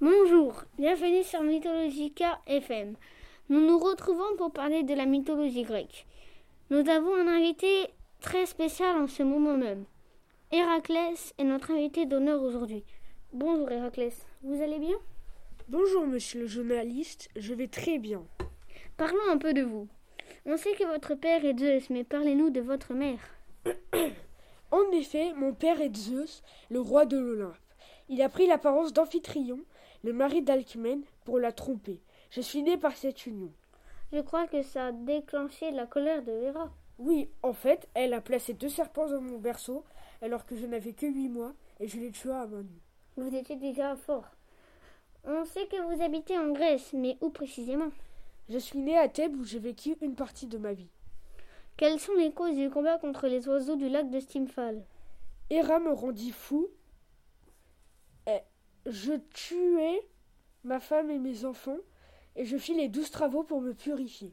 Bonjour, bienvenue sur Mythologica FM. Nous nous retrouvons pour parler de la mythologie grecque. Nous avons un invité très spécial en ce moment même. Héraclès est notre invité d'honneur aujourd'hui. Bonjour Héraclès, vous allez bien? Bonjour monsieur le journaliste, je vais très bien. Parlons un peu de vous. On sait que votre père est Zeus, mais parlez-nous de votre mère. En effet, mon père est Zeus, le roi de l'Olympe. Il a pris l'apparence d'Amphitryon, le mari d'Alcmène, pour la tromper. Je suis né par cette union. Je crois que ça a déclenché la colère de Héra. Oui, en fait, elle a placé deux serpents dans mon berceau, alors que je n'avais que huit mois, et je les tua à main nue. Vous étiez déjà fort. On sait que vous habitez en Grèce, mais où précisément? Je suis né à Thèbes où j'ai vécu une partie de ma vie. Quelles sont les causes du combat contre les oiseaux du lac de Stymphal Héra me rendit fou. Je tuai ma femme et mes enfants, et je fis les douze travaux pour me purifier.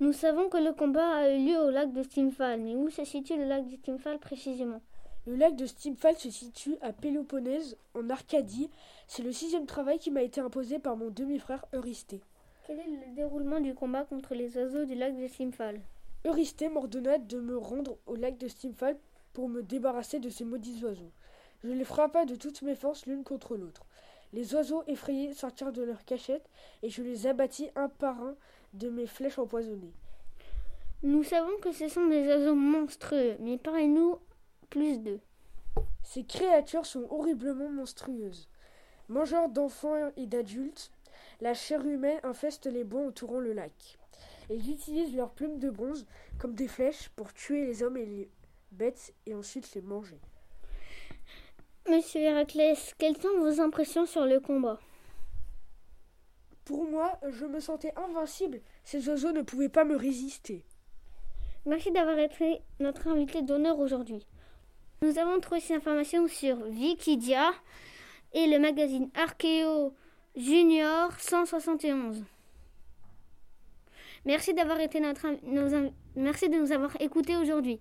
Nous savons que le combat a eu lieu au lac de Stymphal, mais où se situe le lac de Stymphal précisément? Le lac de Stymphal se situe à Péloponnèse, en Arcadie. C'est le sixième travail qui m'a été imposé par mon demi-frère Eurysthée. Quel est le déroulement du combat contre les oiseaux du lac de Stymphal Eurysthée m'ordonna de me rendre au lac de Stymphal pour me débarrasser de ces maudits oiseaux. Je les frappa de toutes mes forces l'une contre l'autre. Les oiseaux effrayés sortirent de leur cachette et je les abattis un par un de mes flèches empoisonnées. Nous savons que ce sont des oiseaux monstrueux, mais parlez-nous plus d'eux. Ces créatures sont horriblement monstrueuses. Mangeurs d'enfants et d'adultes, la chair humaine infeste les bois entourant le lac. Ils utilisent leurs plumes de bronze comme des flèches pour tuer les hommes et les bêtes et ensuite les manger. Monsieur Héraclès, quelles sont vos impressions sur le combat? Pour moi, je me sentais invincible. Ces oiseaux ne pouvaient pas me résister. Merci d'avoir été notre invité d'honneur aujourd'hui. Nous avons trouvé ces informations sur Wikidia et le magazine Archeo Junior 171. Merci d'avoir été notre, nos- merci de nous avoir écoutés aujourd'hui.